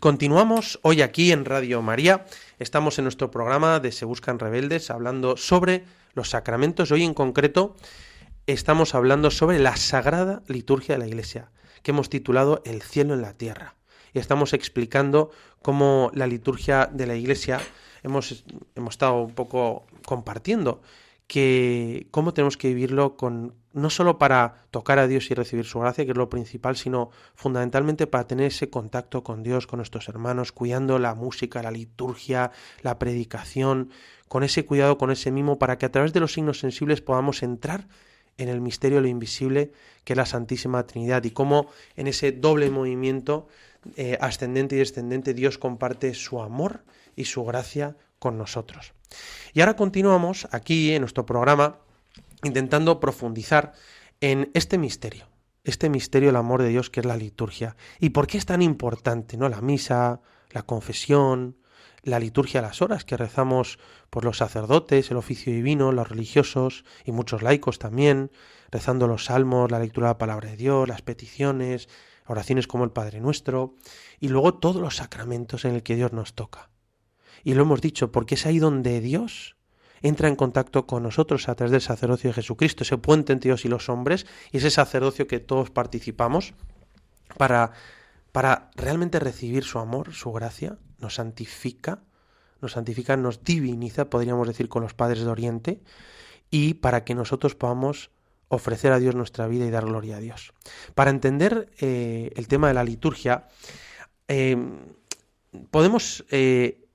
Continuamos hoy aquí en Radio María. Estamos en nuestro programa de Se Buscan Rebeldes hablando sobre los sacramentos. Hoy en concreto estamos hablando sobre la sagrada liturgia de la Iglesia, que hemos titulado El cielo en la tierra. Y estamos explicando cómo la liturgia de la Iglesia hemos, hemos estado un poco compartiendo que cómo tenemos que vivirlo con no solo para tocar a Dios y recibir su gracia, que es lo principal, sino fundamentalmente para tener ese contacto con Dios, con nuestros hermanos, cuidando la música, la liturgia, la predicación, con ese cuidado, con ese mimo, para que a través de los signos sensibles podamos entrar en el misterio de lo invisible que es la Santísima Trinidad y cómo en ese doble movimiento eh, ascendente y descendente Dios comparte su amor y su gracia con nosotros. Y ahora continuamos aquí en nuestro programa intentando profundizar en este misterio, este misterio del amor de Dios que es la liturgia. ¿Y por qué es tan importante, no? La misa, la confesión, la liturgia a las horas que rezamos por los sacerdotes, el oficio divino, los religiosos y muchos laicos también, rezando los salmos, la lectura de la palabra de Dios, las peticiones, oraciones como el Padre Nuestro, y luego todos los sacramentos en el que Dios nos toca. Y lo hemos dicho, porque es ahí donde Dios entra en contacto con nosotros a través del sacerdocio de Jesucristo, ese puente entre Dios y los hombres, y ese sacerdocio que todos participamos para, para realmente recibir su amor, su gracia, nos santifica, nos santifica, nos diviniza, podríamos decir, con los padres de Oriente, y para que nosotros podamos ofrecer a Dios nuestra vida y dar gloria a Dios. Para entender eh, el tema de la liturgia, eh, podemos eh,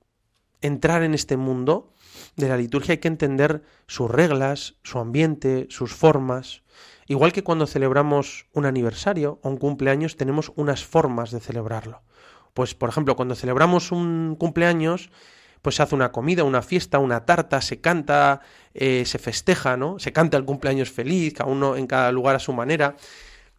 entrar en este mundo de la liturgia hay que entender sus reglas, su ambiente, sus formas. Igual que cuando celebramos un aniversario o un cumpleaños tenemos unas formas de celebrarlo. Pues por ejemplo, cuando celebramos un cumpleaños, pues se hace una comida, una fiesta, una tarta, se canta, eh, se festeja, ¿no? Se canta el cumpleaños feliz, cada uno en cada lugar a su manera.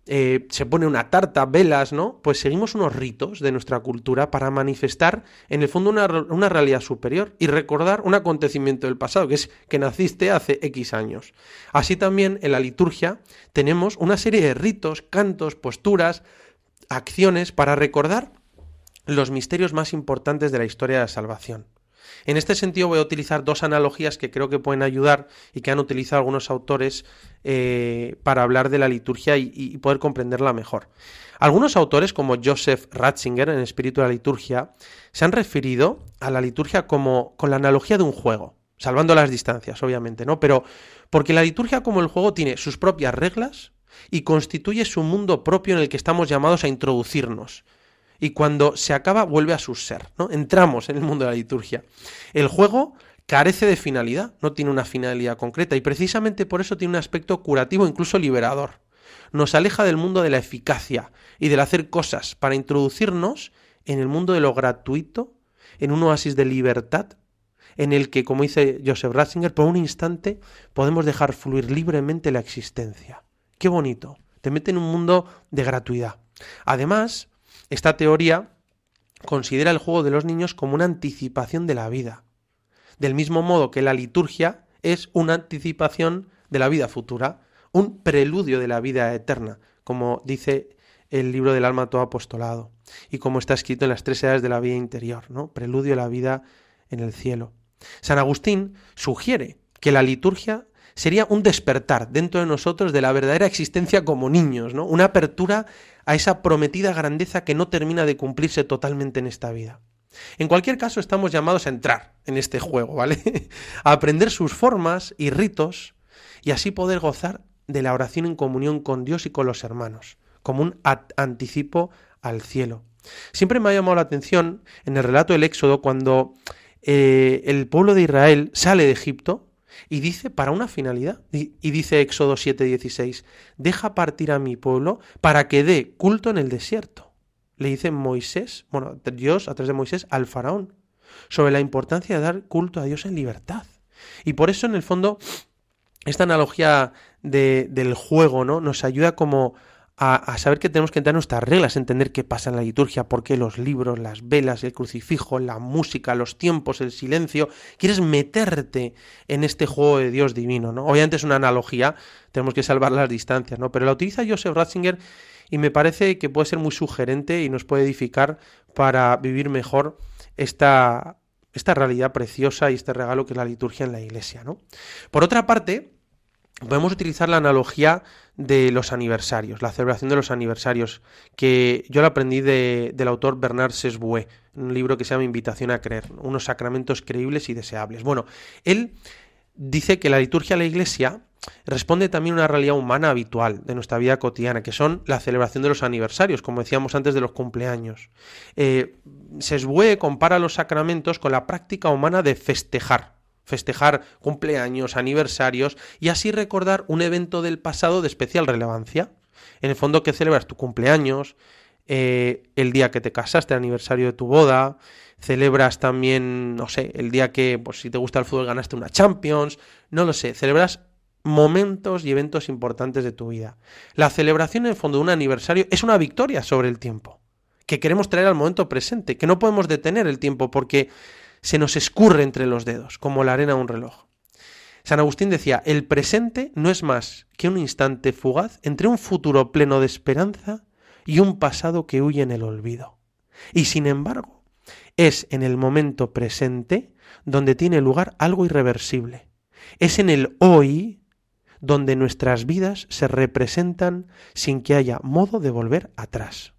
Eh, se pone una tarta, velas, ¿no? Pues seguimos unos ritos de nuestra cultura para manifestar en el fondo una, una, realidad superior y recordar un acontecimiento del pasado, que es que naciste hace X años. Así también en la liturgia tenemos una serie de ritos, cantos, posturas, acciones para recordar los misterios más importantes de la historia de la salvación. En este sentido voy a utilizar dos analogías que creo que pueden ayudar y que han utilizado algunos autores eh, para hablar de la liturgia y, y, poder comprenderla mejor. Algunos autores, como Joseph Ratzinger en Espíritu de la Liturgia, se han referido a la liturgia como con la analogía de un juego, salvando las distancias, obviamente, ¿no? Pero porque la liturgia como el juego tiene sus propias reglas y constituye su mundo propio en el que estamos llamados a introducirnos y cuando se acaba vuelve a su ser, ¿no? Entramos en el mundo de la liturgia. El juego carece de finalidad, no tiene una finalidad concreta y precisamente por eso tiene un aspecto curativo, incluso liberador. Nos aleja del mundo de la eficacia y del hacer cosas para introducirnos en el mundo de lo gratuito, en un oasis de libertad, en el que, como dice Joseph Ratzinger, por un instante podemos dejar fluir libremente la existencia. Qué bonito. Te mete en un mundo de gratuidad. Además, esta teoría considera el juego de los niños como una anticipación de la vida, del mismo modo que la liturgia es una anticipación de la vida futura, un preludio de la vida eterna, como dice el libro del alma todo apostolado, y como está escrito en las tres edades de la vida interior, ¿no? Preludio a la vida en el cielo. San Agustín sugiere que la liturgia sería un despertar dentro de nosotros de la verdadera existencia como niños, ¿no? Una apertura a esa prometida grandeza que no termina de cumplirse totalmente en esta vida. En cualquier caso, estamos llamados a entrar en este juego, ¿vale? a aprender sus formas y ritos y así poder gozar de la oración en comunión con Dios y con los hermanos, como un anticipo al cielo. Siempre me ha llamado la atención en el relato del Éxodo cuando eh, el pueblo de Israel sale de Egipto y dice para una finalidad. Y dice Éxodo 7:16, deja partir a mi pueblo para que dé culto en el desierto. Le dice Moisés, bueno, Dios a través de Moisés al faraón, sobre la importancia de dar culto a Dios en libertad. Y por eso en el fondo esta analogía de, del juego ¿no? nos ayuda como a, saber que tenemos que entrar en nuestras reglas, entender qué pasa en la liturgia, por qué los libros, las velas, el crucifijo, la música, los tiempos, el silencio. Quieres meterte en este juego de Dios divino, ¿no? Obviamente es una analogía, tenemos que salvar las distancias, ¿no? Pero la utiliza Joseph Ratzinger y me parece que puede ser muy sugerente y nos puede edificar para vivir mejor esta, esta realidad preciosa y este regalo que es la liturgia en la iglesia, ¿no? Por otra parte, podemos utilizar la analogía de los aniversarios, la celebración de los aniversarios, que yo la aprendí de, del autor Bernard Sesbue, un libro que se llama Invitación a creer, unos sacramentos creíbles y deseables. Bueno, él dice que la liturgia de la Iglesia responde también a una realidad humana habitual de nuestra vida cotidiana, que son la celebración de los aniversarios, como decíamos antes de los cumpleaños. Eh, compara los sacramentos con la práctica humana de festejar, festejar cumpleaños, aniversarios y así recordar un evento del pasado de especial relevancia. En el fondo que celebras tu cumpleaños, eh, el día que te casaste, el aniversario de tu boda, celebras también, no sé, el día que, pues si te gusta el fútbol, ganaste una Champions, no lo sé, celebras momentos y eventos importantes de tu vida. La celebración en el fondo de un aniversario es una victoria sobre el tiempo, que queremos traer al momento presente, que no podemos detener el tiempo porque se nos escurre entre los dedos, como la arena de un reloj. San Agustín decía, el presente no es más que un instante fugaz entre un futuro pleno de esperanza y un pasado que huye en el olvido. Y sin embargo, es en el momento presente donde tiene lugar algo irreversible. Es en el hoy donde nuestras vidas se representan sin que haya modo de volver atrás.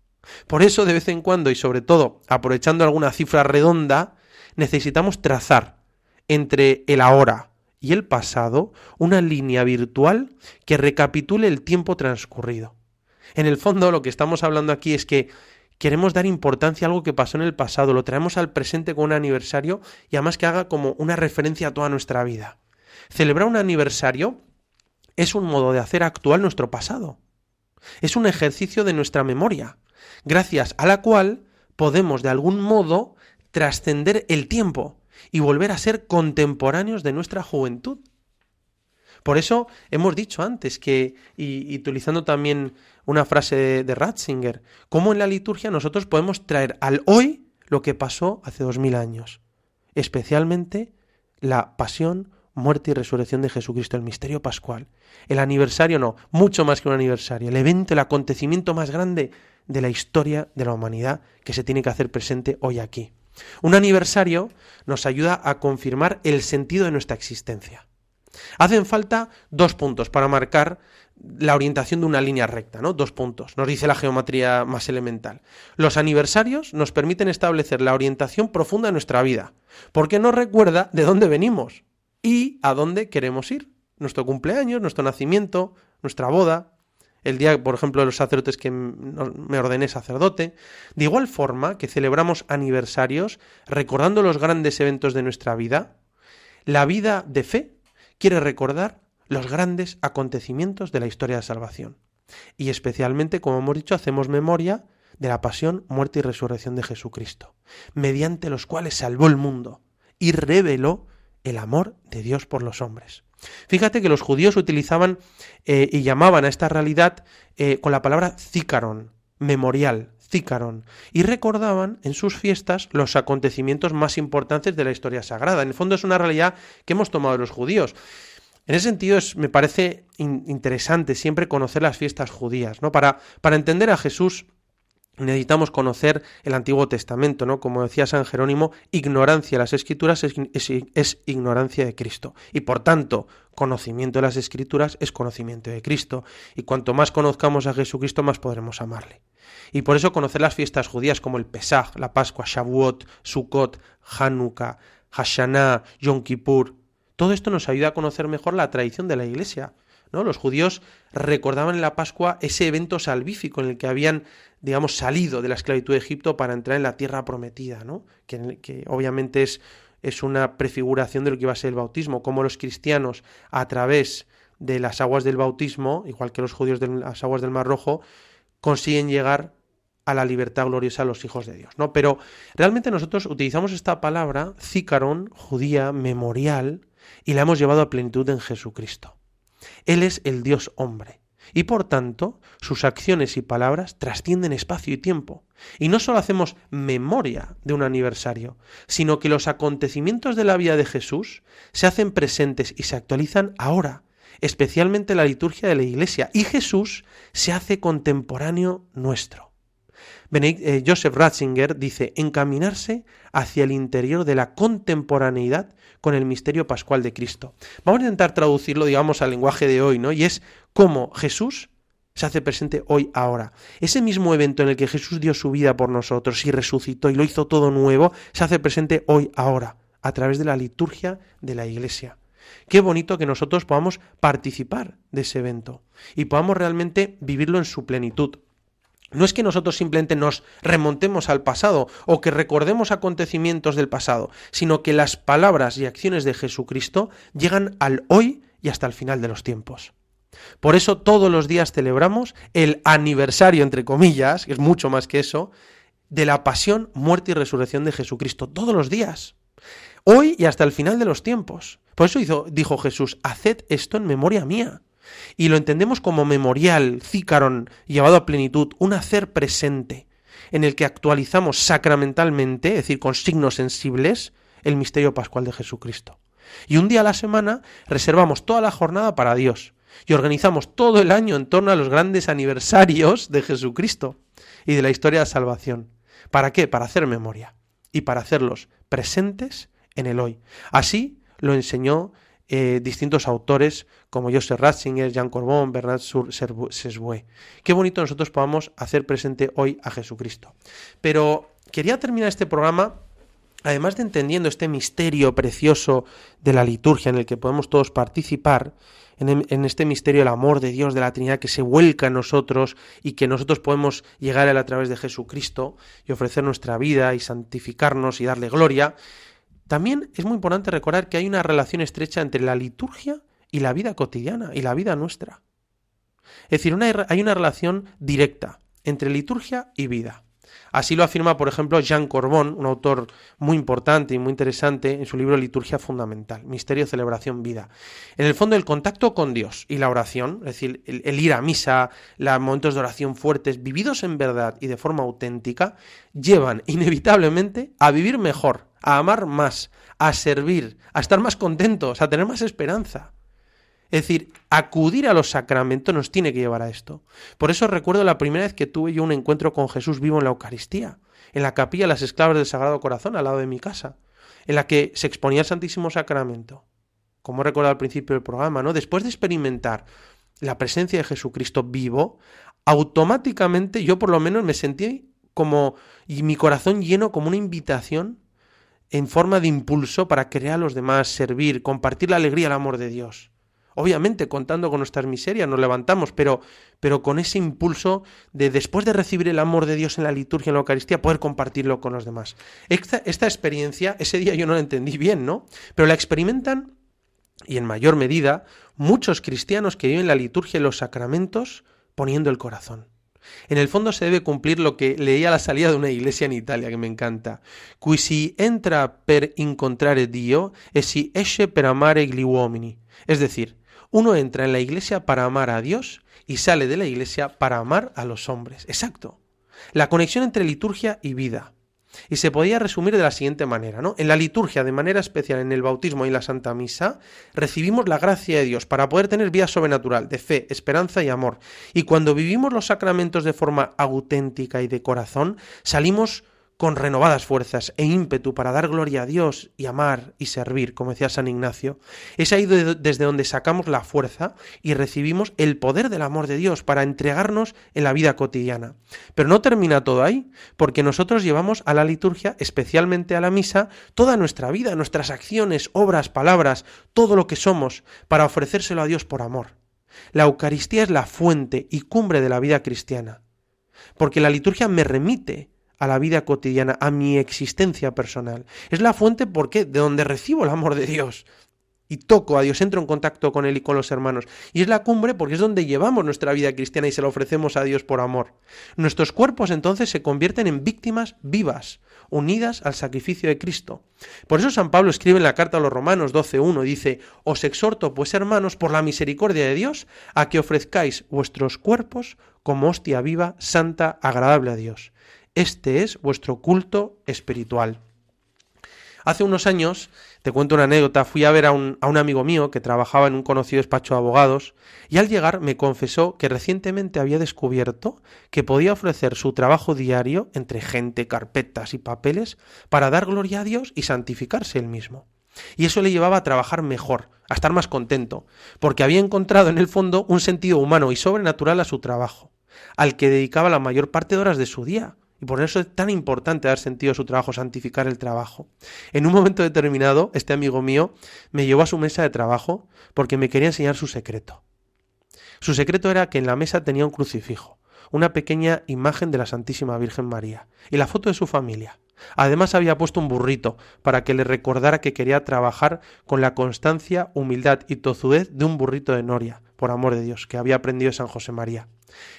Por eso, de vez en cuando, y sobre todo aprovechando alguna cifra redonda, necesitamos trazar entre el ahora y el pasado una línea virtual que recapitule el tiempo transcurrido. En el fondo lo que estamos hablando aquí es que queremos dar importancia a algo que pasó en el pasado, lo traemos al presente con un aniversario y además que haga como una referencia a toda nuestra vida. Celebrar un aniversario es un modo de hacer actual nuestro pasado. Es un ejercicio de nuestra memoria, gracias a la cual podemos de algún modo trascender el tiempo y volver a ser contemporáneos de nuestra juventud. Por eso hemos dicho antes que, y, utilizando también una frase de, Ratzinger, cómo en la liturgia nosotros podemos traer al hoy lo que pasó hace dos mil años, especialmente la pasión, muerte y resurrección de Jesucristo, el misterio pascual. El aniversario no, mucho más que un aniversario, el evento, el acontecimiento más grande de la historia de la humanidad que se tiene que hacer presente hoy aquí. Un aniversario nos ayuda a confirmar el sentido de nuestra existencia. Hacen falta dos puntos para marcar la orientación de una línea recta, ¿no? Dos puntos, nos dice la geometría más elemental. Los aniversarios nos permiten establecer la orientación profunda de nuestra vida, porque nos recuerda de dónde venimos y a dónde queremos ir. Nuestro cumpleaños, nuestro nacimiento, nuestra boda, el día, por ejemplo, de los sacerdotes que me ordené sacerdote. De igual forma que celebramos aniversarios recordando los grandes eventos de nuestra vida, la vida de fe quiere recordar los grandes acontecimientos de la historia de salvación. Y especialmente, como hemos dicho, hacemos memoria de la pasión, muerte y resurrección de Jesucristo, mediante los cuales salvó el mundo y reveló el amor de Dios por los hombres. Fíjate que los judíos utilizaban eh, y llamaban a esta realidad eh, con la palabra zícaron, memorial, zícaron, y recordaban en sus fiestas los acontecimientos más importantes de la historia sagrada. En el fondo es una realidad que hemos tomado los judíos. En ese sentido es, me parece interesante siempre conocer las fiestas judías, ¿no? Para, para entender a Jesús necesitamos conocer el Antiguo Testamento, ¿no? Como decía San Jerónimo, ignorancia de las Escrituras es, ignorancia de Cristo. Y por tanto, conocimiento de las Escrituras es conocimiento de Cristo. Y cuanto más conozcamos a Jesucristo, más podremos amarle. Y por eso conocer las fiestas judías como el Pesaj, la Pascua, Shavuot, Sukkot, Hanukkah, Hashanah, Yom Kippur, todo esto nos ayuda a conocer mejor la tradición de la Iglesia. ¿no? Los judíos recordaban en la Pascua ese evento salvífico en el que habían, digamos, salido de la esclavitud de Egipto para entrar en la tierra prometida, ¿no? que, obviamente es, es una prefiguración de lo que iba a ser el bautismo, como los cristianos a través de las aguas del bautismo, igual que los judíos de las aguas del Mar Rojo, consiguen llegar a la libertad gloriosa a los hijos de Dios, ¿no? Pero realmente nosotros utilizamos esta palabra, cícaron, judía, memorial, y la hemos llevado a plenitud en Jesucristo. Él es el Dios hombre. Y por tanto, sus acciones y palabras trascienden espacio y tiempo. Y no solo hacemos memoria de un aniversario, sino que los acontecimientos de la vida de Jesús se hacen presentes y se actualizan ahora, especialmente la liturgia de la Iglesia, y Jesús se hace contemporáneo nuestro. Eh, Joseph Ratzinger dice encaminarse hacia el interior de la contemporaneidad con el misterio pascual de Cristo. Vamos a intentar traducirlo, digamos, al lenguaje de hoy, ¿no? Y es cómo Jesús se hace presente hoy, ahora. Ese mismo evento en el que Jesús dio su vida por nosotros y resucitó y lo hizo todo nuevo, se hace presente hoy, ahora, a través de la liturgia de la Iglesia. Qué bonito que nosotros podamos participar de ese evento y podamos realmente vivirlo en su plenitud. No es que nosotros simplemente nos remontemos al pasado o que recordemos acontecimientos del pasado, sino que las palabras y acciones de Jesucristo llegan al hoy y hasta el final de los tiempos. Por eso todos los días celebramos el aniversario, entre comillas, que es mucho más que eso, de la pasión, muerte y resurrección de Jesucristo, todos los días. Hoy y hasta el final de los tiempos. Por eso dijo Jesús, haced esto en memoria mía. Y lo entendemos como memorial, cícaron, llevado a plenitud, un hacer presente, en el que actualizamos sacramentalmente, es decir, con signos sensibles, el misterio pascual de Jesucristo. Y un día a la semana reservamos toda la jornada para Dios y organizamos todo el año en torno a los grandes aniversarios de Jesucristo y de la historia de salvación. ¿Para qué? Para hacer memoria y para hacerlos presentes en el hoy. Así lo enseñó eh, distintos autores como Joseph Ratzinger, Jean Corbon, Bernard Sesbue. Qué bonito nosotros podamos hacer presente hoy a Jesucristo. Pero quería terminar este programa además de entendiendo este misterio precioso de la liturgia en el que podemos todos participar, en, este misterio el amor de Dios, de la Trinidad, que se vuelca en nosotros y que nosotros podemos llegar a Él a través de Jesucristo y ofrecer nuestra vida y santificarnos y darle gloria, también es muy importante recordar que hay una relación estrecha entre la liturgia y la vida cotidiana y la vida nuestra. Es decir, hay una relación directa entre liturgia y vida. Así lo afirma, por ejemplo, Jean Corbon, un autor muy importante y muy interesante en su libro Liturgia Fundamental, Misterio, Celebración, Vida. En el fondo, el contacto con Dios y la oración, es decir, el, ir a misa, los momentos de oración fuertes, vividos en verdad y de forma auténtica, llevan inevitablemente a vivir mejor, a amar más, a servir, a estar más contentos, a tener más esperanza. Es decir, acudir a los sacramentos nos tiene que llevar a esto. Por eso recuerdo la primera vez que tuve yo un encuentro con Jesús vivo en la Eucaristía, en la capilla de las esclavas del Sagrado Corazón, al lado de mi casa, en la que se exponía el Santísimo Sacramento. Como recuerdo al principio del programa, ¿no? Después de experimentar la presencia de Jesucristo vivo, automáticamente yo por lo menos me sentí como y mi corazón lleno como una invitación en forma de impulso para crear a los demás, servir, compartir la alegría, el amor de Dios. Obviamente, contando con nuestras miserias, nos levantamos, pero, pero con ese impulso de, después de recibir el amor de Dios en la liturgia, en la Eucaristía, poder compartirlo con los demás. Esta, esta experiencia, ese día yo no la entendí bien, ¿no? Pero la experimentan, y en mayor medida, muchos cristianos que viven la liturgia y los sacramentos poniendo el corazón. En el fondo se debe cumplir lo que leía a la salida de una iglesia en Italia, que me encanta. Qui si entra per incontrare Dio e si esce per amare gli uomini. Es decir, uno entra en la iglesia para amar a Dios y sale de la iglesia para amar a los hombres. Exacto. La conexión entre liturgia y vida. Y se podía resumir de la siguiente manera, ¿no? En la liturgia, de manera especial en el bautismo y la Santa Misa, recibimos la gracia de Dios para poder tener vida sobrenatural, de fe, esperanza y amor. Y cuando vivimos los sacramentos de forma auténtica y de corazón, salimos con renovadas fuerzas e ímpetu para dar gloria a Dios y amar y servir, como decía San Ignacio, es ahí desde donde sacamos la fuerza y recibimos el poder del amor de Dios para entregarnos en la vida cotidiana. Pero no termina todo ahí, porque nosotros llevamos a la liturgia, especialmente a la misa, toda nuestra vida, nuestras acciones, obras, palabras, todo lo que somos, para ofrecérselo a Dios por amor. La Eucaristía es la fuente y cumbre de la vida cristiana, porque la liturgia me remite a la vida cotidiana, a mi existencia personal. Es la fuente, ¿por qué? De donde recibo el amor de Dios. Y toco a Dios, entro en contacto con Él y con los hermanos. Y es la cumbre porque es donde llevamos nuestra vida cristiana y se la ofrecemos a Dios por amor. Nuestros cuerpos entonces se convierten en víctimas vivas, unidas al sacrificio de Cristo. Por eso San Pablo escribe en la carta a los Romanos 12.1, dice, Os exhorto pues hermanos por la misericordia de Dios a que ofrezcáis vuestros cuerpos como hostia viva, santa, agradable a Dios. Este es vuestro culto espiritual. Hace unos años, te cuento una anécdota, fui a ver a un, a un, amigo mío que trabajaba en un conocido despacho de abogados y al llegar me confesó que recientemente había descubierto que podía ofrecer su trabajo diario entre gente, carpetas y papeles para dar gloria a Dios y santificarse él mismo. Y eso le llevaba a trabajar mejor, a estar más contento, porque había encontrado en el fondo un sentido humano y sobrenatural a su trabajo, al que dedicaba la mayor parte de horas de su día, y por eso es tan importante dar sentido a su trabajo, santificar el trabajo. En un momento determinado, este amigo mío me llevó a su mesa de trabajo porque me quería enseñar su secreto. Su secreto era que en la mesa tenía un crucifijo, una pequeña imagen de la Santísima Virgen María y la foto de su familia. Además había puesto un burrito para que le recordara que quería trabajar con la constancia, humildad y tozudez de un burrito de Noria, por amor de Dios, que había aprendido de San José María.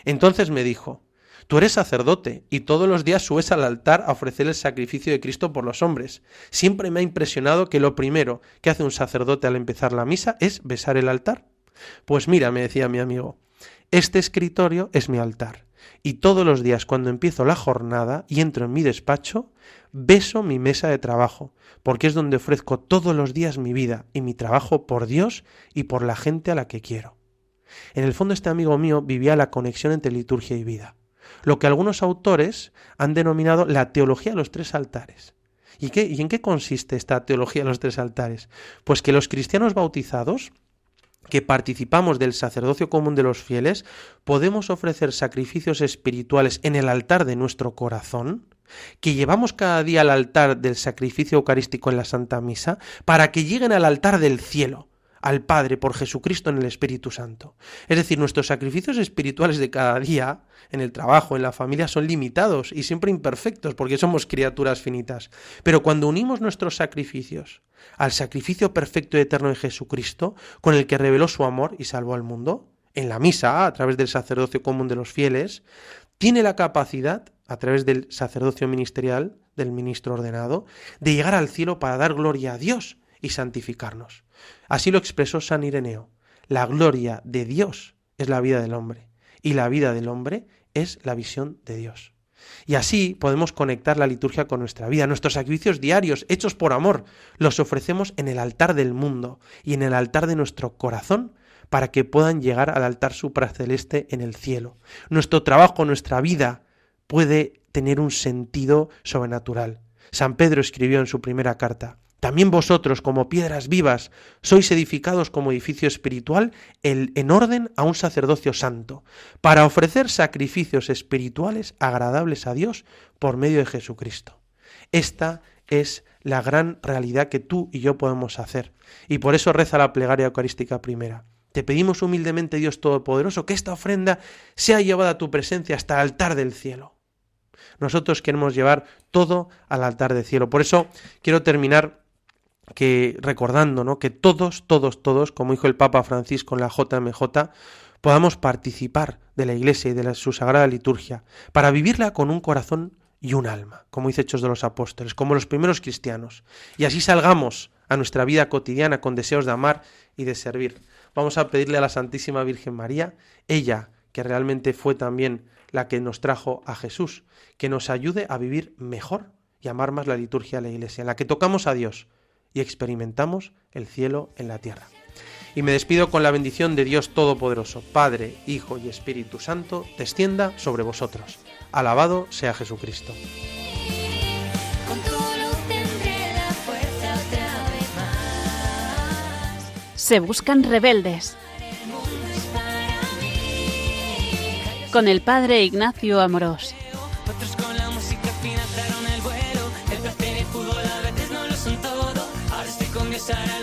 Entonces me dijo, Tú eres sacerdote y todos los días subes al altar a ofrecer el sacrificio de Cristo por los hombres. Siempre me ha impresionado que lo primero que hace un sacerdote al empezar la misa es besar el altar. Pues mira, me decía mi amigo, este escritorio es mi altar. Y todos los días cuando empiezo la jornada y entro en mi despacho, beso mi mesa de trabajo, porque es donde ofrezco todos los días mi vida y mi trabajo por Dios y por la gente a la que quiero. En el fondo este amigo mío vivía la conexión entre liturgia y vida lo que algunos autores han denominado la teología de los tres altares. ¿Y, qué, ¿Y en qué consiste esta teología de los tres altares? Pues que los cristianos bautizados, que participamos del sacerdocio común de los fieles, podemos ofrecer sacrificios espirituales en el altar de nuestro corazón, que llevamos cada día al altar del sacrificio eucarístico en la Santa Misa, para que lleguen al altar del cielo, al Padre por Jesucristo en el Espíritu Santo. Es decir, nuestros sacrificios espirituales de cada día, en el trabajo, en la familia, son limitados y siempre imperfectos porque somos criaturas finitas. Pero cuando unimos nuestros sacrificios al sacrificio perfecto y eterno de Jesucristo, con el que reveló su amor y salvó al mundo, en la misa, a través del sacerdocio común de los fieles, tiene la capacidad, a través del sacerdocio ministerial, del ministro ordenado, de llegar al cielo para dar gloria a Dios y santificarnos. Así lo expresó San Ireneo. La gloria de Dios es la vida del hombre y la vida del hombre es la visión de Dios. Y así podemos conectar la liturgia con nuestra vida. Nuestros sacrificios diarios, hechos por amor, los ofrecemos en el altar del mundo y en el altar de nuestro corazón para que puedan llegar al altar supraceleste en el cielo. Nuestro trabajo, nuestra vida puede tener un sentido sobrenatural. San Pedro escribió en su primera carta, también vosotros, como piedras vivas, sois edificados como edificio espiritual en orden a un sacerdocio santo, para ofrecer sacrificios espirituales agradables a Dios por medio de Jesucristo. Esta es la gran realidad que tú y yo podemos hacer. Y por eso reza la plegaria eucarística primera. Te pedimos humildemente, Dios Todopoderoso, que esta ofrenda sea llevada a tu presencia hasta el altar del cielo. Nosotros queremos llevar todo al altar del cielo. Por eso quiero terminar que recordando, ¿no? Que todos, todos, todos, como dijo el Papa Francisco en la JMJ, podamos participar de la Iglesia y de su sagrada liturgia para vivirla con un corazón y un alma, como dice Hechos de los Apóstoles, como los primeros cristianos, y así salgamos a nuestra vida cotidiana con deseos de amar y de servir. Vamos a pedirle a la Santísima Virgen María, ella que realmente fue también la que nos trajo a Jesús, que nos ayude a vivir mejor y amar más la liturgia de la Iglesia, en la que tocamos a Dios, y experimentamos el cielo en la tierra. Y me despido con la bendición de Dios Todopoderoso, Padre, Hijo y Espíritu Santo, descienda sobre vosotros. Alabado sea Jesucristo. Se buscan rebeldes. Con el Padre Ignacio Amorós. side.